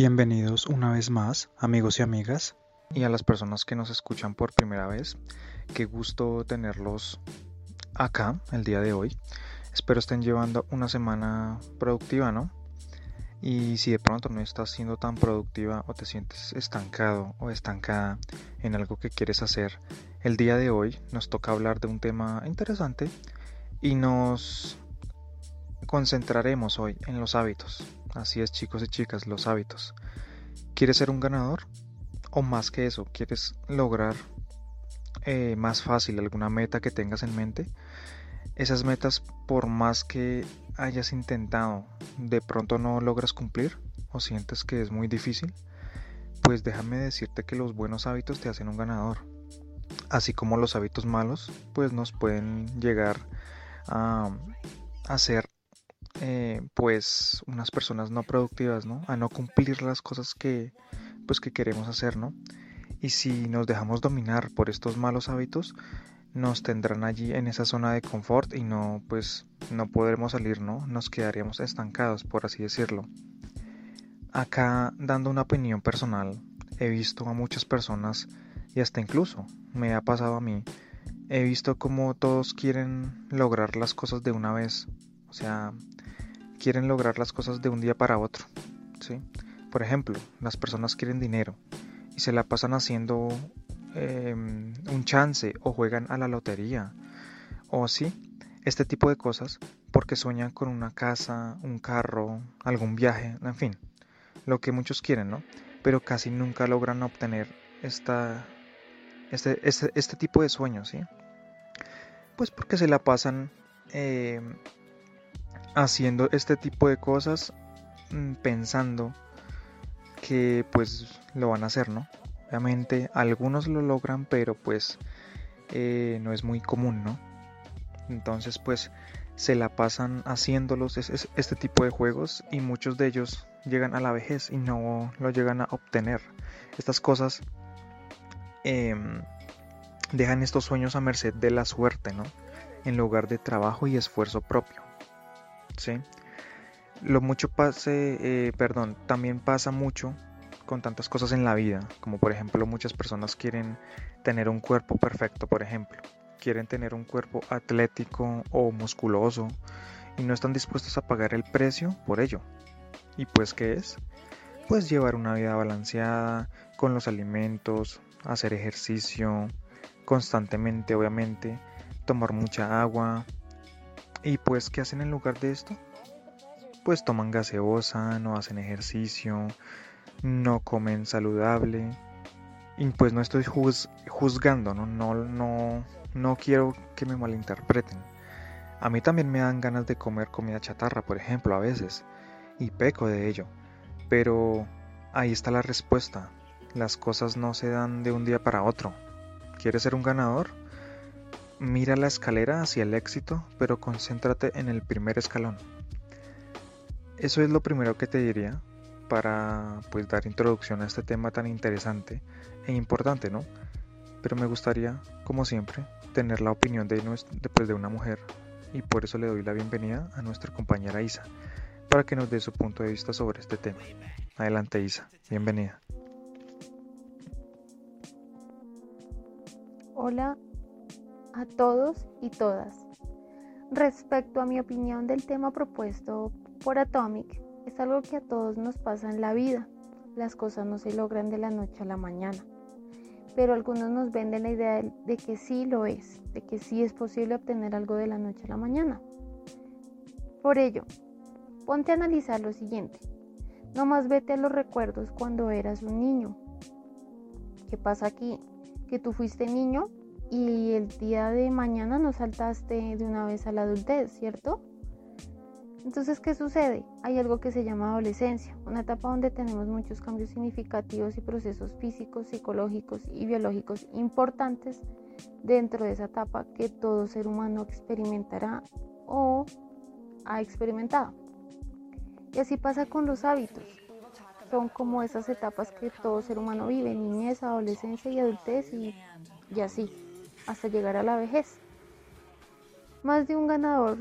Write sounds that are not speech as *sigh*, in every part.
Bienvenidos una vez más, amigos y amigas, y a las personas que nos escuchan por primera vez. Qué gusto tenerlos acá el día de hoy. Espero estén llevando una semana productiva, ¿no? Y si de pronto no estás siendo tan productiva o te sientes estancado o estancada en algo que quieres hacer, el día de hoy nos toca hablar de un tema interesante y nos concentraremos hoy en los hábitos. Así es chicos y chicas, los hábitos. ¿Quieres ser un ganador? O más que eso, ¿quieres lograr eh, más fácil alguna meta que tengas en mente? Esas metas, por más que hayas intentado, de pronto no logras cumplir o sientes que es muy difícil, pues déjame decirte que los buenos hábitos te hacen un ganador. Así como los hábitos malos, pues nos pueden llegar a hacer eh, pues unas personas no productivas, ¿no? A no cumplir las cosas que pues que queremos hacer, ¿no? Y si nos dejamos dominar por estos malos hábitos, nos tendrán allí en esa zona de confort y no pues no podremos salir, ¿no? Nos quedaríamos estancados, por así decirlo. Acá dando una opinión personal, he visto a muchas personas y hasta incluso me ha pasado a mí, he visto como todos quieren lograr las cosas de una vez. O sea, quieren lograr las cosas de un día para otro. ¿sí? Por ejemplo, las personas quieren dinero y se la pasan haciendo em, un chance o juegan a la lotería o así, este tipo de cosas porque sueñan con una casa, un carro, algún viaje, en fin, lo que muchos quieren, ¿no? Pero casi nunca logran obtener esta, este, este, este tipo de sueños, ¿sí? Pues porque se la pasan em, haciendo este tipo de cosas mm, pensando que pues lo van a hacer, ¿no? Obviamente algunos lo logran, pero pues eh, no es muy común, ¿no? Entonces pues se la pasan haciéndolos este tipo de juegos y muchos de ellos llegan a la vejez y no lo llegan a obtener. Estas cosas em, dejan estos sueños a merced de la suerte, ¿no? En lugar de trabajo y esfuerzo propio. Lo mucho pase, eh, perdón, también pasa mucho con tantas cosas en la vida, como por ejemplo muchas personas quieren tener un cuerpo perfecto, por ejemplo, quieren tener un cuerpo atlético o musculoso y no están dispuestos a pagar el precio por ello. ¿Y pues qué es? Pues llevar una vida balanceada con los alimentos, hacer ejercicio constantemente, obviamente, tomar mucha agua, ¿Y pues qué hacen en lugar de esto? Pues toman gaseosa, no hacen ejercicio, no comen saludable. Y pues no estoy juzgando, ¿no? No, no, no quiero que me malinterpreten. A mí también me dan ganas de comer comida chatarra, por ejemplo, a veces, y peco de ello. Pero ahí está la respuesta. Las cosas no se dan de un día para otro. ¿Quieres ser un ganador? Mira la escalera hacia el éxito, pero concéntrate en el primer escalón. Eso es lo primero que te diría para pues dar introducción a este tema tan interesante e importante, ¿no? Pero me gustaría, como siempre, tener la opinión de, pues, de una mujer y por eso le doy la bienvenida a nuestra compañera Isa para que nos dé su punto de vista sobre este tema. Adelante Isa, bienvenida. Hola, a todos y todas. Respecto a mi opinión del tema propuesto por Atomic, es algo que a todos nos pasa en la vida. Las cosas no se logran de la noche a la mañana, pero algunos nos venden la idea de que sí lo es, de que sí es posible obtener algo de la noche a la mañana. Por ello, ponte a analizar lo siguiente. No más vete a los recuerdos cuando eras un niño. ¿Qué pasa aquí? Que tú fuiste niño y el día de mañana no saltaste de una vez a la adultez, ¿cierto? Entonces, ¿qué sucede? Hay algo que se llama adolescencia, una etapa donde tenemos muchos cambios significativos y procesos físicos, psicológicos y biológicos importantes dentro de esa etapa que todo ser humano experimentará o ha experimentado. Y así pasa con los hábitos. Son como esas etapas que todo ser humano vive, niñez, adolescencia y adultez y, y así hasta llegar a la vejez. Más de un ganador,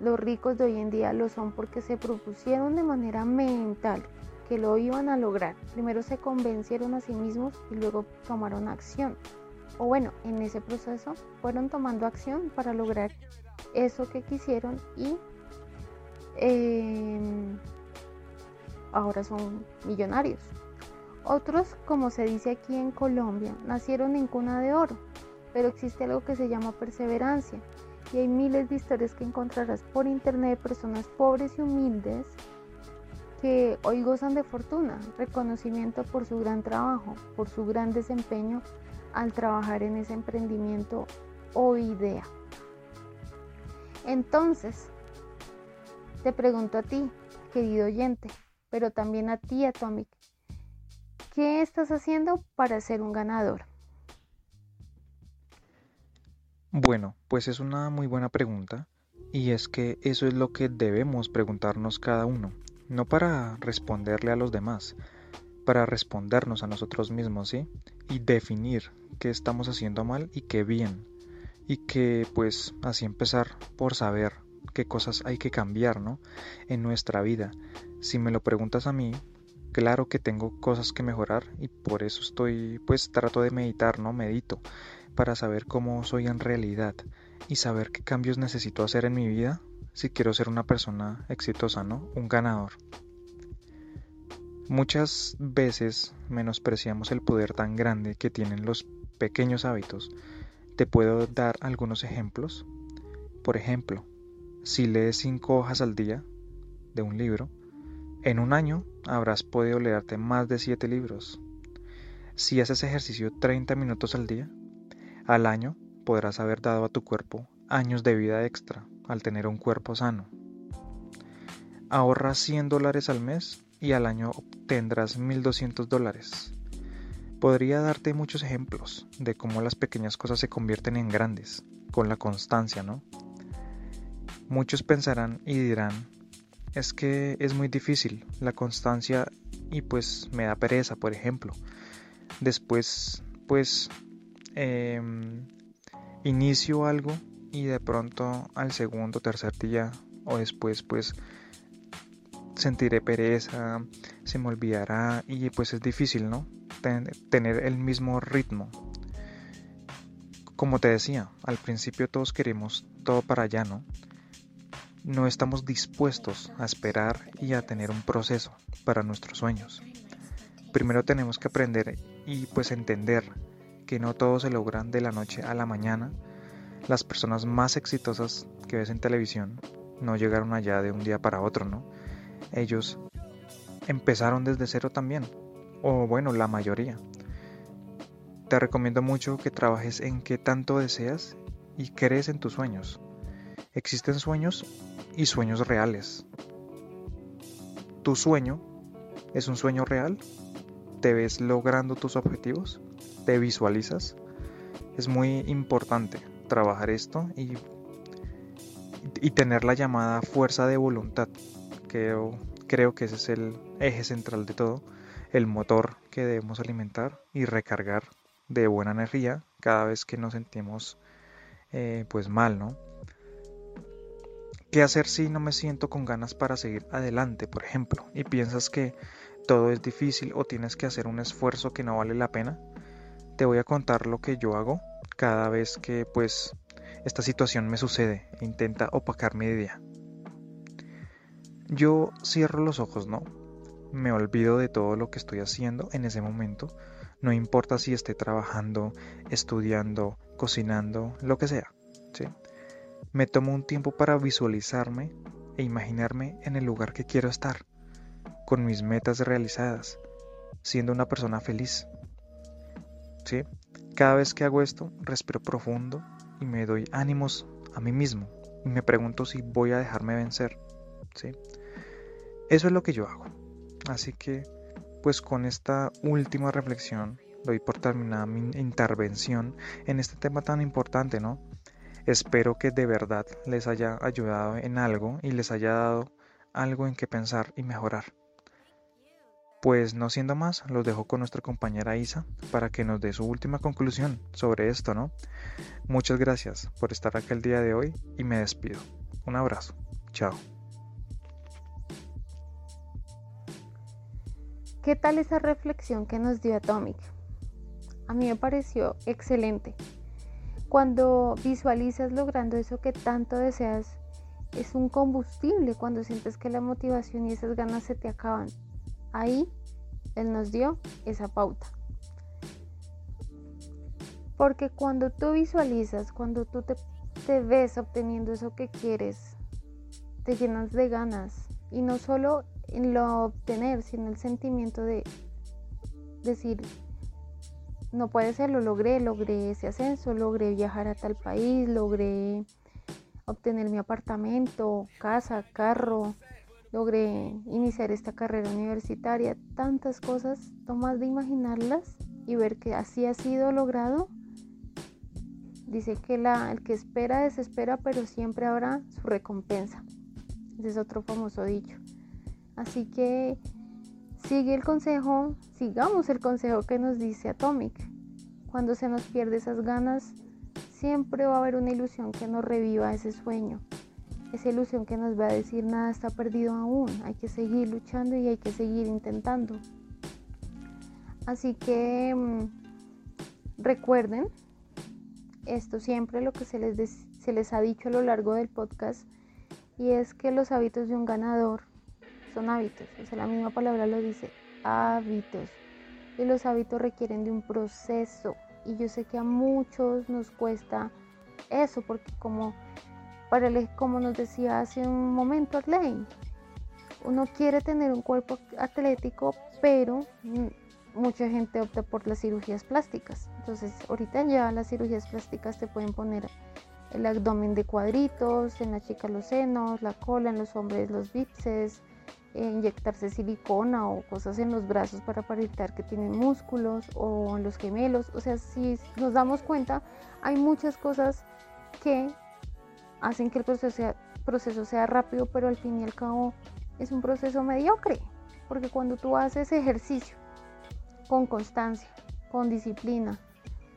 los ricos de hoy en día lo son porque se propusieron de manera mental que lo iban a lograr. Primero se convencieron a sí mismos y luego tomaron acción. O bueno, en ese proceso fueron tomando acción para lograr eso que quisieron y em, ahora son millonarios. Otros, como se dice aquí en Colombia, nacieron en cuna de oro, pero existe algo que se llama perseverancia y hay miles de historias que encontrarás por internet de personas pobres y humildes que hoy gozan de fortuna, reconocimiento por su gran trabajo, por su gran desempeño al trabajar en ese emprendimiento o idea. Entonces, te pregunto a ti, querido oyente, pero también a ti, Atomic, ¿qué estás haciendo para ser un ganador? Bueno, pues es una muy buena pregunta y es que eso es lo que debemos preguntarnos cada uno, no para responderle a los demás, para respondernos a nosotros mismos, ¿sí? Y definir qué estamos haciendo mal y qué bien. Y que pues así empezar por saber qué cosas hay que cambiar, ¿no? En nuestra vida. Si me lo preguntas a mí, claro que tengo cosas que mejorar y por eso estoy pues trato de meditar, ¿no? Medito para saber cómo soy en realidad y saber qué cambios necesito hacer en mi vida si quiero ser una persona exitosa, ¿no? Un ganador. Muchas veces menospreciamos el poder tan grande que tienen los pequeños hábitos. Te puedo dar algunos ejemplos. Por ejemplo, si lees cinco hojas al día de un libro, en un año habrás podido leerte más de siete libros. Si haces ejercicio 30 minutos al día, al año podrás haber dado a tu cuerpo años de vida extra al tener un cuerpo sano. Ahorra 100 dólares al mes y al año obtendrás 1.200 dólares. Podría darte muchos ejemplos de cómo las pequeñas cosas se convierten en grandes, con la constancia, ¿no? Muchos pensarán y dirán, es que es muy difícil la constancia y pues me da pereza, por ejemplo. Después, pues Em, inicio algo y de pronto al segundo, tercer día o después pues sentiré pereza, se me olvidará y pues es difícil, ¿no? tener el mismo ritmo. Como te decía, al principio todos queremos todo para allá, ¿no? No estamos dispuestos a esperar y a tener un proceso para nuestros sueños. Primero tenemos que aprender y pues entender que no todo se logran de la noche a la mañana. Las personas más exitosas que ves en televisión no llegaron allá de un día para otro, ¿no? Ellos empezaron desde cero también, o bueno, la mayoría. Te recomiendo mucho que trabajes en qué tanto deseas y crees en tus sueños. Existen sueños y sueños reales. ¿Tu sueño es un sueño real? ¿Te ves logrando tus objetivos? te visualizas. Es muy importante trabajar esto y, y tener la llamada fuerza de voluntad. Creo, creo que ese es el eje central de todo, el motor que debemos alimentar y recargar de buena energía cada vez que nos sentimos eh, pues mal, ¿no? ¿Qué hacer si no me siento con ganas para seguir adelante, por ejemplo, y piensas que todo es difícil o tienes que hacer un esfuerzo que no vale la pena? te voy a contar lo que yo hago cada vez que pues esta situación me sucede intenta opacar mi idea. Yo cierro los ojos, ¿no? Me olvido de todo lo que estoy haciendo en ese momento. No importa si esté trabajando, estudiando, cocinando, lo que sea. Me tomo un tiempo para visualizarme e imaginarme en el lugar que quiero estar, con mis metas realizadas, siendo una persona feliz. Cada vez que hago esto, respiro profundo y me doy ánimos a mí mismo y me pregunto si voy a dejarme vencer, ¿sí? Eso es lo que yo hago. Así que, pues con esta última reflexión, doy por terminada mi intervención en este tema tan importante, ¿no? Espero que de verdad les haya ayudado en algo y les haya dado algo en que pensar y mejorar. Pues no siendo más, los dejo con nuestra compañera Isa para que nos dé su última conclusión sobre esto, ¿no? Muchas gracias por estar aquí el día de hoy y me despido. Un abrazo. Chao. ¿Qué tal esa reflexión que nos dio Atomic? A mí me pareció excelente. Cuando visualizas logrando eso que tanto deseas, es un combustible cuando sientes que la motivación y esas ganas se te acaban. Ahí Él nos dio esa pauta. Porque cuando tú visualizas, cuando tú te, ves obteniendo eso que quieres, te llenas de ganas. Y no solo en lo obtener, sino el sentimiento de decir, no puede ser, lo logré, logré ese ascenso, logré viajar a tal país, logré obtener mi apartamento, casa, carro, logré iniciar esta carrera universitaria, tantas cosas, tomas de imaginarlas y ver que así ha sido logrado. Dice que la, el que espera desespera, pero siempre habrá su recompensa. Ese es otro famoso dicho. Así que sigue el consejo, sigamos el consejo que nos dice Atomic. Cuando se nos pierde esas ganas, siempre va a haber una ilusión que nos reviva ese sueño. Esa ilusión que nos va a decir nada está perdido aún, hay que seguir luchando y hay que seguir intentando. Así que mm, recuerden esto siempre lo que se les, se les ha dicho a lo largo del podcast y es que los hábitos de un ganador son hábitos, o sea, la misma palabra lo dice, hábitos. Y los hábitos requieren de un proceso, y yo sé que a muchos nos cuesta eso porque como para el, como nos decía hace un momento Arlene, uno quiere tener un cuerpo atlético, pero mucha gente opta por las cirugías plásticas. Entonces, ahorita ya las cirugías plásticas te pueden poner el abdomen de cuadritos, en la chica los senos, la cola, en los hombres los bíceps, inyectarse silicona o cosas en los brazos para aparentar que tienen músculos o en los gemelos. O sea, si nos damos cuenta, hay muchas cosas que hacen que el proceso sea, rápido, pero al fin y al cabo es un proceso mediocre. Porque cuando tú haces ejercicio con constancia, con disciplina,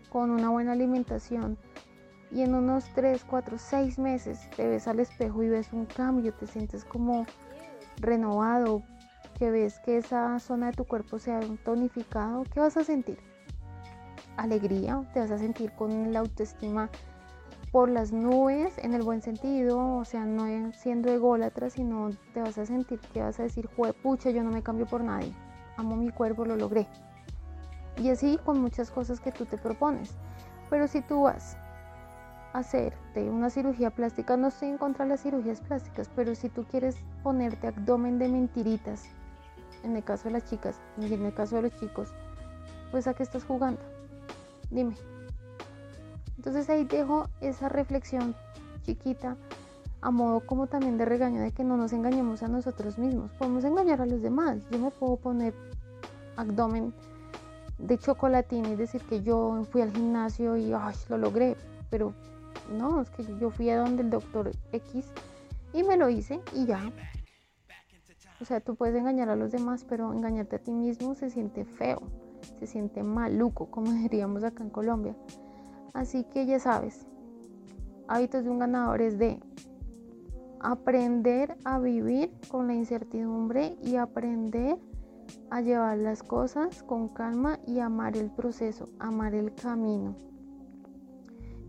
con una buena alimentación, y en unos 3, 4, 6 meses te ves al espejo y ves un cambio, te sientes como renovado, que ves que esa zona de tu cuerpo se ha tonificado, ¿qué vas a sentir? Alegría, te vas a sentir con la autoestima por las nubes en el buen sentido, o sea, no siendo ególatra, sino te vas a sentir que vas a decir, pucha, yo no me cambio por nadie, amo mi cuerpo, lo logré. Y así con muchas cosas que tú te propones. Pero si tú vas hacerte una cirugía plástica, no estoy en contra de las cirugías plásticas, pero si tú quieres ponerte abdomen de mentiritas, en el caso de las chicas y en el caso de los chicos, pues a qué estás jugando? Dime. Entonces ahí dejo esa reflexión chiquita a modo como también de regaño de que no nos engañemos a nosotros mismos. Podemos engañar a los demás. Yo me puedo poner abdomen de chocolatín y decir que yo fui al gimnasio y lo logré, pero no, es que yo fui a donde el doctor X y me lo hice y ya. O sea, tú puedes engañar a los demás, pero engañarte a ti mismo se siente feo, se siente maluco, como *laughs* diríamos acá en Colombia. Así que ya sabes, hábitos de un ganador es de aprender a vivir con la incertidumbre y aprender a llevar las cosas con calma y amar el proceso, amar el camino.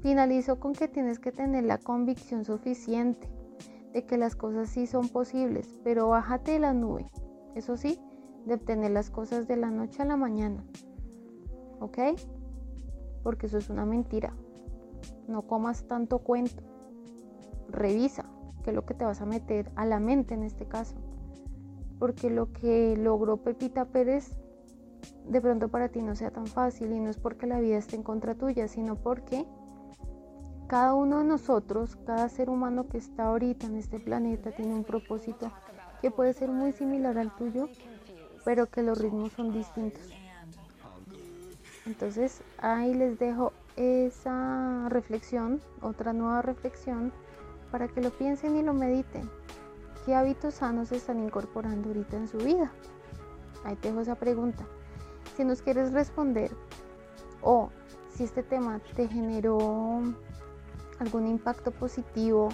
Finalizo con que tienes que tener la convicción suficiente de que las cosas sí son posibles, pero bájate de la nube, eso sí, de obtener las cosas de la noche a la mañana. ¿Ok? Porque eso es una mentira. No comas tanto cuento. Revisa qué es lo que te vas a meter a la mente en este caso. Porque lo que logró Pepita Pérez de pronto para ti no sea tan fácil y no es porque la vida esté en contra tuya, sino porque cada uno de nosotros, cada ser humano que está ahorita en este planeta tiene un propósito que puede ser muy similar al tuyo, pero que los ritmos son distintos. Entonces ahí les dejo esa reflexión, otra nueva reflexión, para que lo piensen y lo mediten. ¿Qué hábitos sanos están incorporando ahorita en su vida? Ahí te dejo esa pregunta. Si nos quieres responder o si este tema te generó algún impacto positivo,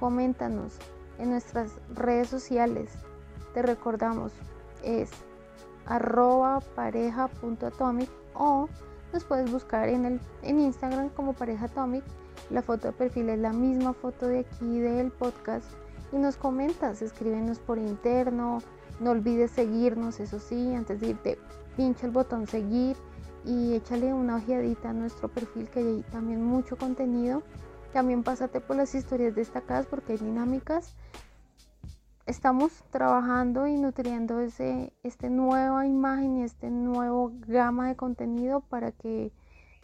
coméntanos en nuestras redes sociales. Te recordamos, es arroba pareja.atomic o nos puedes buscar en, el, en Instagram como pareja atomic. La foto de perfil es la misma foto de aquí del podcast y nos comentas, escríbenos por interno, no olvides seguirnos, eso sí, antes de irte pincha el botón seguir y échale una ojeadita a nuestro perfil que hay también mucho contenido. También pásate por las historias destacadas porque hay dinámicas estamos trabajando y nutriendo ese, esta nueva imagen y este nuevo gama de contenido para que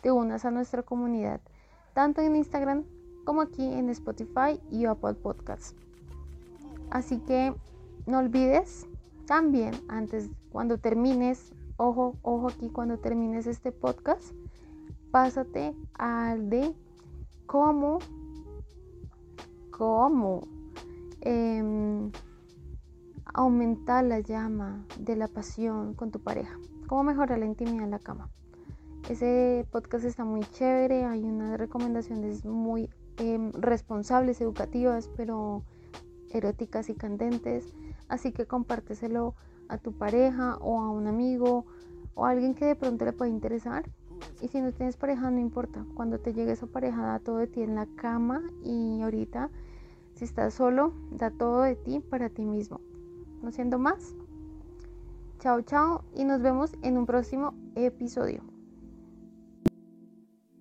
te unas a nuestra comunidad, tanto en Instagram como aquí en Spotify y Apple Podcasts. Así que no olvides también antes cuando termines, ojo, ojo aquí cuando termines este podcast, pásate al de cómo, cómo eh, aumentar la llama de la pasión con tu pareja. Cómo mejorar la intimidad en la cama. Ese podcast está muy chévere, hay unas recomendaciones muy em, responsables, educativas, pero eróticas y candentes. Así que compárteselo a tu pareja o a un amigo o a alguien que de pronto le pueda interesar. Y si no tienes pareja, no importa. Cuando te llegue esa pareja, da todo de ti en la cama y ahorita, si estás solo, da todo de ti para ti mismo no siendo más. Chao, chao y nos vemos en un próximo episodio.